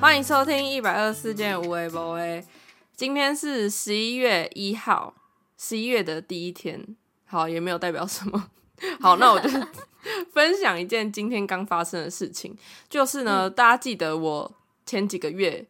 欢迎收听一百二十四件无为不为。今天是十一月一号，十一月的第一天。好，也没有代表什么。好，那我就 分享一件今天刚发生的事情，就是呢，大家记得我前几个月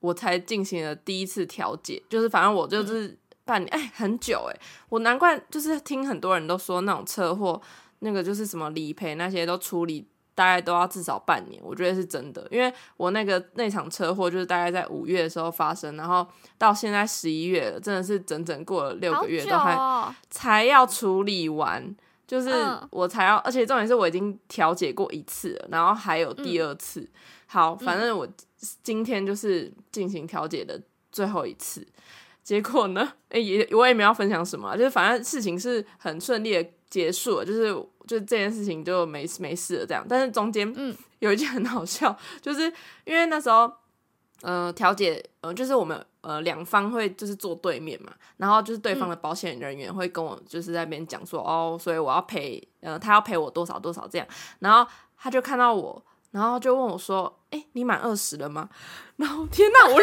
我才进行了第一次调解，就是反正我就是半年，哎，很久哎，我难怪就是听很多人都说那种车祸，那个就是什么理赔那些都处理。大概都要至少半年，我觉得是真的，因为我那个那场车祸就是大概在五月的时候发生，然后到现在十一月了，真的是整整过了六个月都还才要处理完，就是我才要，而且重点是我已经调解过一次了，然后还有第二次。好，反正我今天就是进行调解的最后一次，结果呢，哎也我也没有分享什么，就是反正事情是很顺利的结束了，就是。就这件事情就没没事了，这样。但是中间嗯有一件很好笑，就是因为那时候呃调解呃就是我们呃两方会就是坐对面嘛，然后就是对方的保险人员会跟我就是在那边讲说哦，所以我要赔呃他要赔我多少多少这样，然后他就看到我，然后就问我说，哎，你满二十了吗？然后天哪，我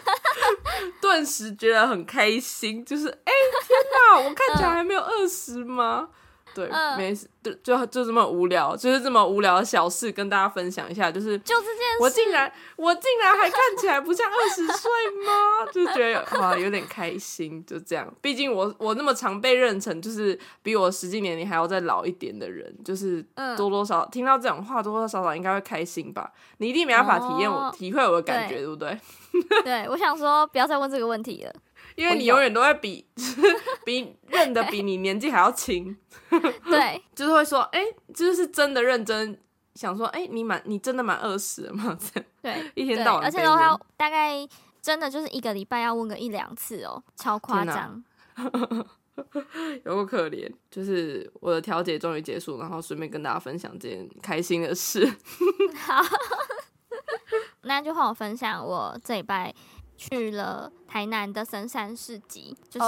顿时觉得很开心，就是哎天哪，我看起来还没有二十吗？对，没事，就就就这么无聊，就是这么无聊的小事，跟大家分享一下。就是就这件事，我竟然我竟然还看起来不像二十岁吗？就觉得哇，有点开心。就这样，毕竟我我那么常被认成就是比我实际年龄还要再老一点的人，就是多多少听到这种话，多多少少应该会开心吧。你一定没办法体验我体会我的感觉，对不对？对，我想说不要再问这个问题了。因为你永远都在比 比认的比你年纪还要轻，对，就是会说，哎，就是真的认真想说，哎，你满你真的满二十了吗？这样，对，一天到晚，而且都要大概真的就是一个礼拜要问个一两次哦，超夸张，有个可怜，就是我的调解终于结束，然后顺便跟大家分享这件开心的事。好，那就换我分享我这礼拜。去了台南的神山市集，就是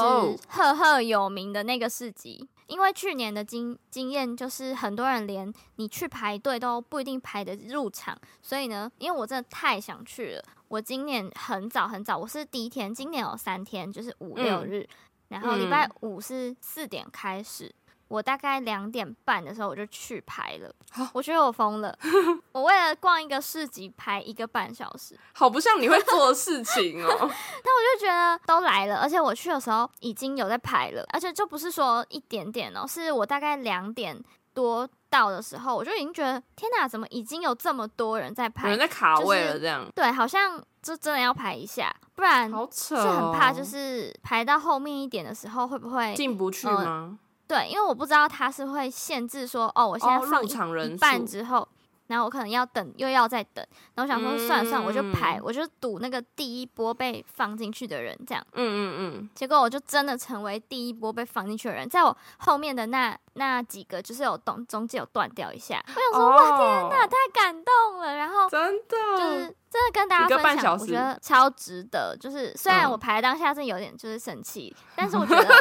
赫赫有名的那个市集。因为去年的经经验，就是很多人连你去排队都不一定排得入场，所以呢，因为我真的太想去了，我今年很早很早，我是第一天，今年有三天，就是五六日，然后礼拜五是四点开始。我大概两点半的时候我就去排了，我觉得我疯了。我为了逛一个市集排一个半小时，好不像你会做的事情哦。但我就觉得都来了，而且我去的时候已经有在排了，而且就不是说一点点哦，是我大概两点多到的时候，我就已经觉得天哪，怎么已经有这么多人在排，有人在卡位了这样？对，好像就真的要排一下，不然是很怕，就是排到后面一点的时候会不会进不去吗？对，因为我不知道他是会限制说，哦，我现在放一半之后，然后我可能要等，又要再等。然后想说，算了算了，我就排，我就赌那个第一波被放进去的人，这样。嗯嗯嗯。结果我就真的成为第一波被放进去的人，在我后面的那那几个，就是有中中间有断掉一下。我想说，哇天哪，太感动了！然后真的就是真的跟大家分享，我觉得超值得。就是虽然我排当下是有点就是生气，但是我觉 得。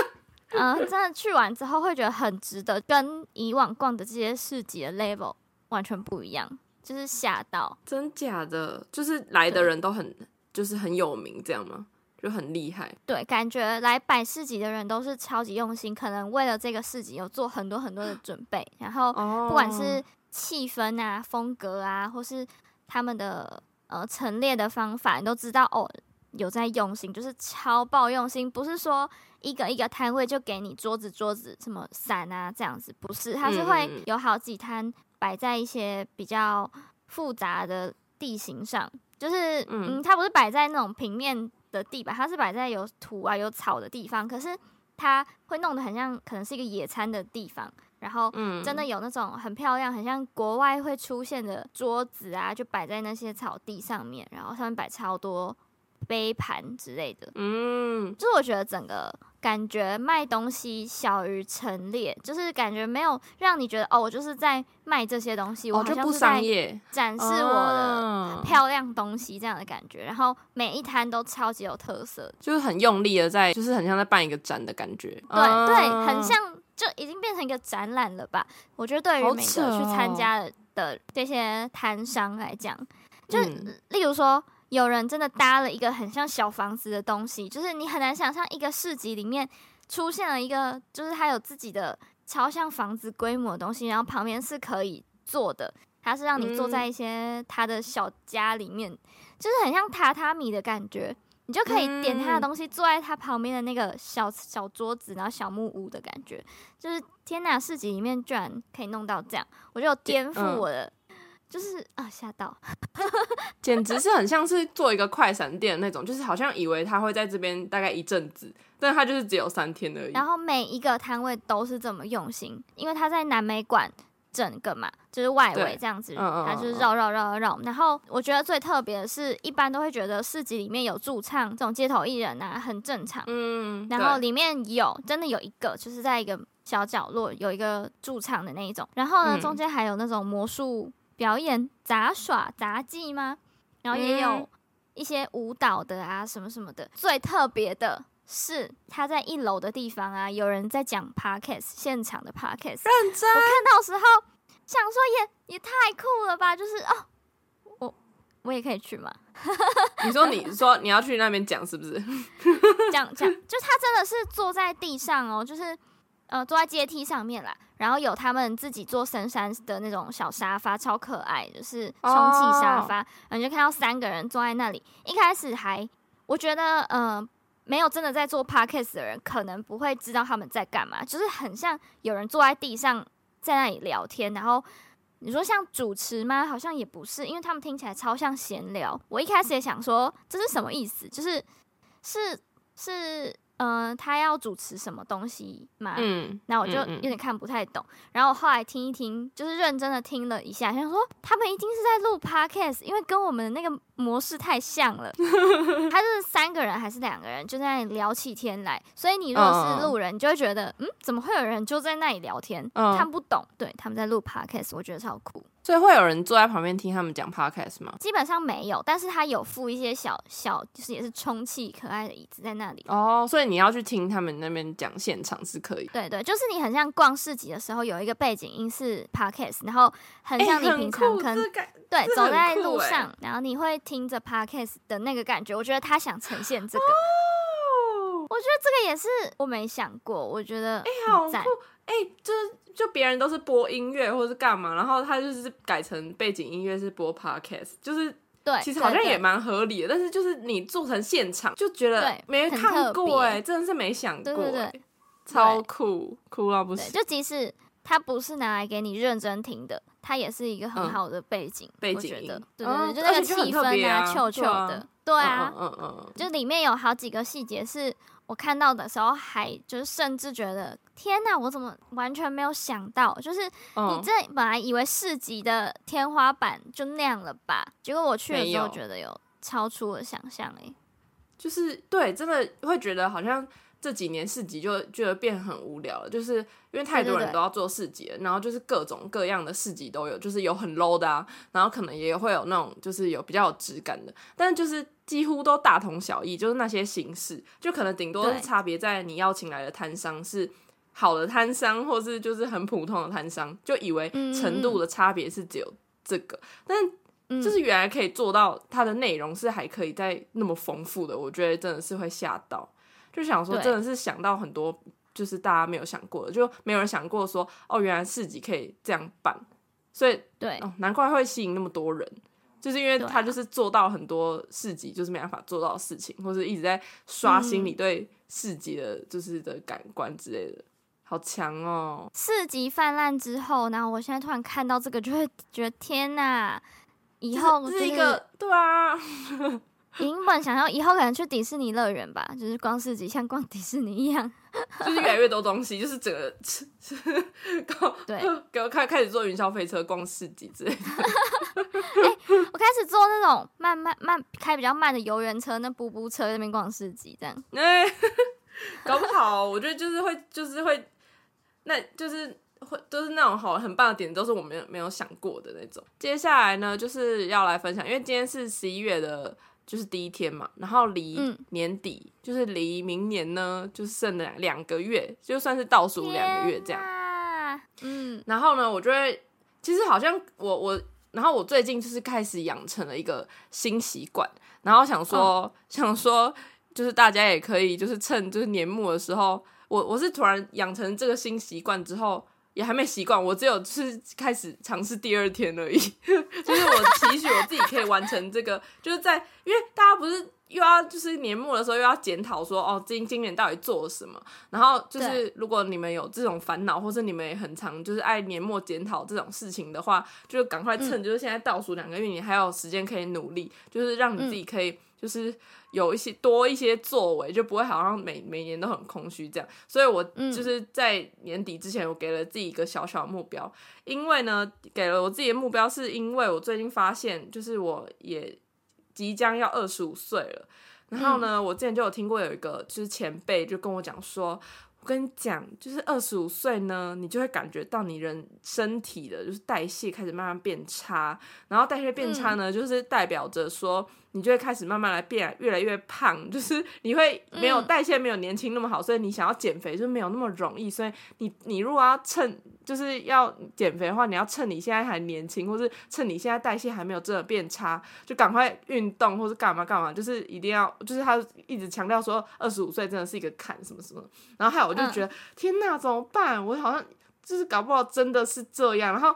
嗯，真的去完之后会觉得很值得，跟以往逛的这些市集的 level 完全不一样，就是吓到。真假的，就是来的人都很，就是很有名，这样吗？就很厉害。对，感觉来摆市集的人都是超级用心，可能为了这个市集有做很多很多的准备，然后不管是气氛啊、风格啊，或是他们的呃陈列的方法，你都知道哦。有在用心，就是超爆用心，不是说一个一个摊位就给你桌子、桌子什么伞啊这样子，不是，它是会有好几摊摆在一些比较复杂的地形上，就是嗯，它不是摆在那种平面的地板，它是摆在有土啊、有草的地方，可是它会弄得很像，可能是一个野餐的地方，然后真的有那种很漂亮、很像国外会出现的桌子啊，就摆在那些草地上面，然后上面摆超多。杯盘之类的，嗯，就是我觉得整个感觉卖东西小于陈列，就是感觉没有让你觉得哦，我就是在卖这些东西，我好像是在展示我的漂亮东西这样的感觉。然后每一摊都超级有特色，就是很用力的在，就是很像在办一个展的感觉。对对，很像就已经变成一个展览了吧？我觉得对于每个去参加的这些摊商来讲。就例如说，有人真的搭了一个很像小房子的东西，就是你很难想象一个市集里面出现了一个，就是它有自己的超像房子规模的东西，然后旁边是可以坐的，它是让你坐在一些它的小家里面，就是很像榻榻米的感觉。你就可以点它的东西，坐在它旁边的那个小小桌子，然后小木屋的感觉，就是天哪！市集里面居然可以弄到这样，我就颠覆我的，就是啊吓到，简直是很像是做一个快闪店那种，就是好像以为他会在这边大概一阵子，但他就是只有三天而已。然后每一个摊位都是这么用心，因为他在南美馆。整个嘛，就是外围这样子，他就是绕绕绕绕绕。然后我觉得最特别的是，一般都会觉得市集里面有驻唱这种街头艺人啊，很正常。嗯，然后里面有真的有一个，就是在一个小角落有一个驻唱的那一种。然后呢，中间还有那种魔术表演、杂耍、杂技吗？然后也有一些舞蹈的啊，什么什么的。最特别的是，他在一楼的地方啊，有人在讲 podcast，现场的 podcast。认真，我看到时候。想说也也太酷了吧！就是哦，我我也可以去吗？你说你说你要去那边讲是不是？讲讲，就他真的是坐在地上哦，就是呃坐在阶梯上面啦，然后有他们自己做深山的那种小沙发，超可爱，就是充气沙发，然后就看到三个人坐在那里。一开始还我觉得呃没有真的在做 podcast 的人，可能不会知道他们在干嘛，就是很像有人坐在地上。在那里聊天，然后你说像主持吗？好像也不是，因为他们听起来超像闲聊。我一开始也想说这是什么意思，就是是是。嗯，他要主持什么东西嘛？嗯，那我就有点看不太懂。然后我后来听一听，就是认真的听了一下，想说他们一定是在录 podcast，因为跟我们的那个模式太像了。他是三个人还是两个人就在那里聊起天来？所以你如果是路人，你就会觉得，嗯，怎么会有人就在那里聊天？看不懂。对，他们在录 podcast，我觉得超酷。所以会有人坐在旁边听他们讲 podcast 吗？基本上没有，但是他有附一些小小，就是也是充气可爱的椅子在那里。哦，所以你要去听他们那边讲现场是可以。对对，就是你很像逛市集的时候，有一个背景音是 podcast，然后很像你平常可能对走在路上，然后你会听着 podcast 的那个感觉。我觉得他想呈现这个，我觉得这个也是我没想过。我觉得哎，好酷哎，就是。就别人都是播音乐或者是干嘛，然后他就是改成背景音乐是播 podcast，就是对，其实好像也蛮合理的。但是就是你做成现场，就觉得没看过哎，真的是没想过，超酷，酷到不行。就即使它不是拿来给你认真听的，它也是一个很好的背景，背景音，对对对，就那个气氛啊，臭臭的，对啊，嗯嗯，就里面有好几个细节是。我看到的时候，还就是甚至觉得天哪，我怎么完全没有想到？就是你这本来以为市集的天花板就那样了吧？结果我去的时候觉得有超出我想象哎，就是对，真的会觉得好像这几年市集就觉得变很无聊了，就是因为太多人都要做市集了，然后就是各种各样的市集都有，就是有很 low 的啊，然后可能也会有那种就是有比较有质感的，但是就是。几乎都大同小异，就是那些形式，就可能顶多是差别在你邀请来的摊商是好的摊商，或是就是很普通的摊商，就以为程度的差别是只有这个，但就是原来可以做到它的内容是还可以再那么丰富的，我觉得真的是会吓到，就想说真的是想到很多就是大家没有想过的，就没有人想过说哦，原来市集可以这样办，所以对，哦，难怪会吸引那么多人。就是因为他就是做到很多市集就是没办法做到的事情，或者一直在刷新你对市集的就是的感官之类的，好强哦！四级泛滥之后，然后我现在突然看到这个，就会觉得天哪！以后是一个对啊。原本想要以后可能去迪士尼乐园吧，就是逛市集像逛迪士尼一样，就是越来越多东西，就是整个 对，给我开开始坐云霄飞车逛市集之类的。哎，我开始坐那种慢慢慢开比较慢的游园车，那布布车那边逛市集这样。哎，搞不好我觉得就是会就是会，那就是会都是那种好很棒的点，都是我没有没有想过的那种。接下来呢，就是要来分享，因为今天是十一月的。就是第一天嘛，然后离年底就是离明年呢，就剩了两个月，就算是倒数两个月这样。嗯，然后呢，我就会其实好像我我然后我最近就是开始养成了一个新习惯，然后想说 想说，就是大家也可以就是趁就是年末的时候，我我是突然养成这个新习惯之后。也还没习惯，我只有是开始尝试第二天而已。就是我期许我自己可以完成这个，就是在因为大家不是又要就是年末的时候又要检讨说哦今今年到底做了什么，然后就是如果你们有这种烦恼，或者你们也很常就是爱年末检讨这种事情的话，就赶快趁就是现在倒数两个月，你还有时间可以努力，就是让你自己可以。就是有一些多一些作为，就不会好像每每年都很空虚这样。所以我就是在年底之前，我给了自己一个小小目标。因为呢，给了我自己的目标，是因为我最近发现，就是我也即将要二十五岁了。然后呢，我之前就有听过有一个就是前辈就跟我讲说。我跟你讲，就是二十五岁呢，你就会感觉到你人身体的就是代谢开始慢慢变差，然后代谢变差呢，就是代表着说你就会开始慢慢来变越来越胖，就是你会没有代谢没有年轻那么好，所以你想要减肥就没有那么容易，所以你你如果要趁就是要减肥的话，你要趁你现在还年轻，或是趁你现在代谢还没有真的变差，就赶快运动或是干嘛干嘛，就是一定要就是他一直强调说二十五岁真的是一个坎什么什么，然后还有。我就觉得天哪，怎么办？我好像就是搞不好真的是这样，然后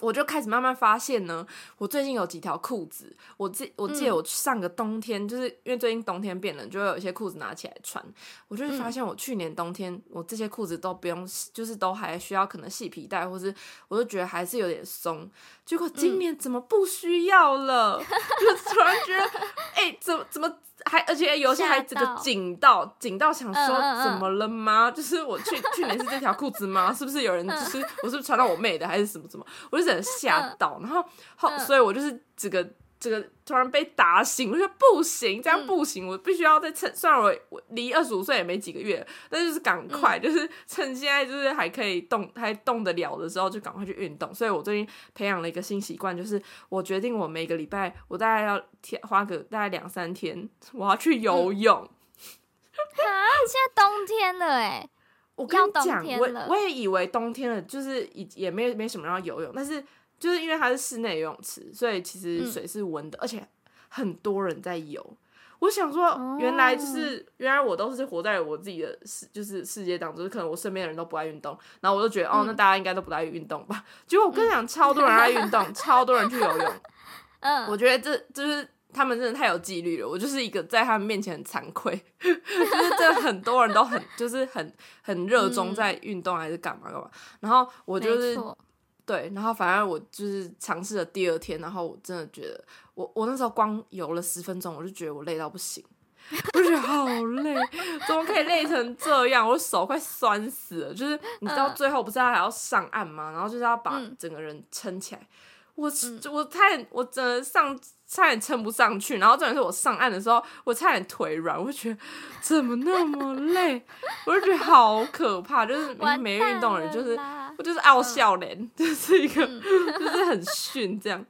我就开始慢慢发现呢。我最近有几条裤子，我记我记得我上个冬天，就是因为最近冬天变冷，就会有一些裤子拿起来穿。我就会发现，我去年冬天我这些裤子都不用，就是都还需要可能系皮带，或是我就觉得还是有点松。结果今年怎么不需要了？就突然觉得，哎，怎么怎么？还而且有些还这个紧到紧到想说怎么了吗？就是我去 去年是这条裤子吗？是不是有人就是我是不是穿到我妹的还是什么什么？我就整吓到，然后后所以我就是这个。这个突然被打醒，我说不行，这样不行，我必须要再趁，虽然我我离二十五岁也没几个月，但就是赶快，就是趁现在就是还可以动，还动得了的时候，就赶快去运动。所以我最近培养了一个新习惯，就是我决定我每个礼拜我大概要天花个大概两三天，我要去游泳。啊，现在冬天了哎，我跟你讲，我我也以为冬天了，就是也也没没什么要游泳，但是。就是因为它是室内游泳池，所以其实水是温的，而且很多人在游。我想说，原来就是原来我都是活在我自己的世，就是世界当中，可能我身边的人都不爱运动，然后我就觉得哦，那大家应该都不爱运动吧。结果我跟你讲，超多人爱运动，超多人去游泳。嗯，我觉得这就是他们真的太有纪律了。我就是一个在他们面前很惭愧，就是这很多人都很就是很很热衷在运动还是干嘛干嘛。然后我就是。对，然后反而我就是尝试了第二天，然后我真的觉得，我我那时候光游了十分钟，我就觉得我累到不行，我觉得好累，怎么可以累成这样？我手快酸死了。就是你知道最后不是还要上岸吗？然后就是要把整个人撑起来。我我差点，我真的上差点撑不上去。然后重点是我上岸的时候，我差点腿软。我就觉得怎么那么累？我就觉得好可怕。就是没运动的人，就是我就是傲笑脸，就是一个 就是很逊这样。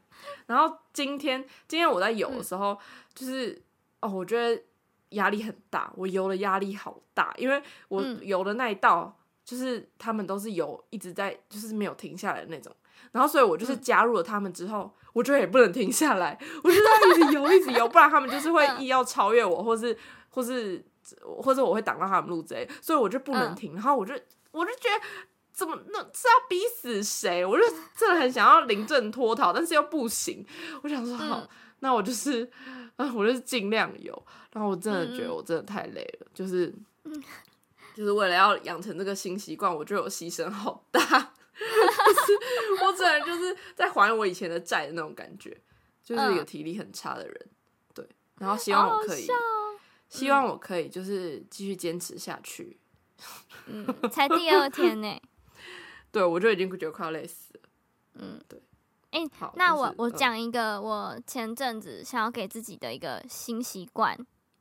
然后今天今天我在游的时候，就是哦，我觉得压力很大。我游的压力好大，因为我游的那一道就是他们都是游一直在，就是没有停下来的那种。然后，所以我就是加入了他们之后，我觉得也不能停下来，我就在一直游，一直游，不然他们就是会 意要超越我，或是，或是，或者我会挡到他们路之类，所以我就不能停。然后我就，我就觉得，怎么那是要逼死谁？我就真的很想要临阵脱逃，但是又不行。我想说，好，那我就是，啊，我就是尽量游。然后我真的觉得我真的太累了，就是，就是为了要养成这个新习惯，我觉得我牺牲好大。就是我只能就是在还我以前的债的那种感觉，就是一个体力很差的人，对。然后希望我可以，希望我可以就是继续坚持下去。嗯，才第二天呢。对，我就已经觉得快要累死了。嗯，对。哎，好，那我我讲一个我前阵子想要给自己的一个新习惯。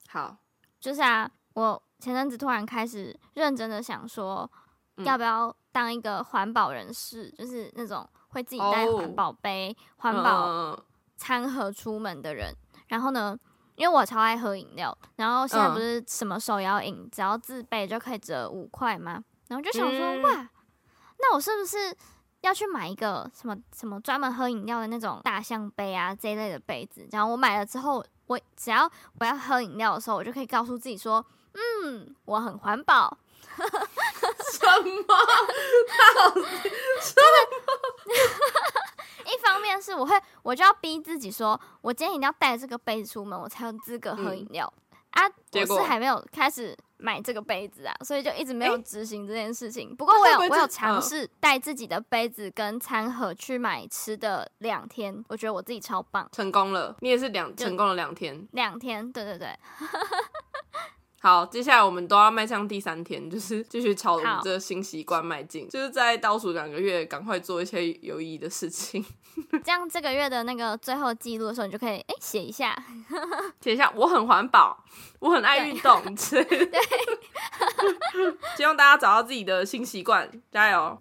好，就是啊，我前阵子突然开始认真的想说，要不要。当一个环保人士，就是那种会自己带环保杯、环保餐盒出门的人。然后呢，因为我超爱喝饮料，然后现在不是什么手摇饮，只要自备就可以折五块吗？然后就想说，哇，那我是不是要去买一个什么什么专门喝饮料的那种大象杯啊这一类的杯子。然后我买了之后，我只要我要喝饮料的时候，我就可以告诉自己说，嗯，我很环保。什么？到底什么？一方面是我会，我就要逼自己说，我今天一定要带这个杯子出门，我才有资格喝饮料啊！我是还没有开始买这个杯子啊，所以就一直没有执行这件事情。不过我有，我有尝试带自己的杯子跟餐盒去买吃的两天，我觉得我自己超棒，成功了。你也是两成功了两天，两天，对对对。好，接下来我们都要迈向第三天，就是继续朝我们这个新习惯迈进，就是在倒数两个月，赶快做一些有意义的事情。这样这个月的那个最后记录的时候，你就可以哎写一下，写一下我很环保，我很爱运动，对，希望大家找到自己的新习惯，加油。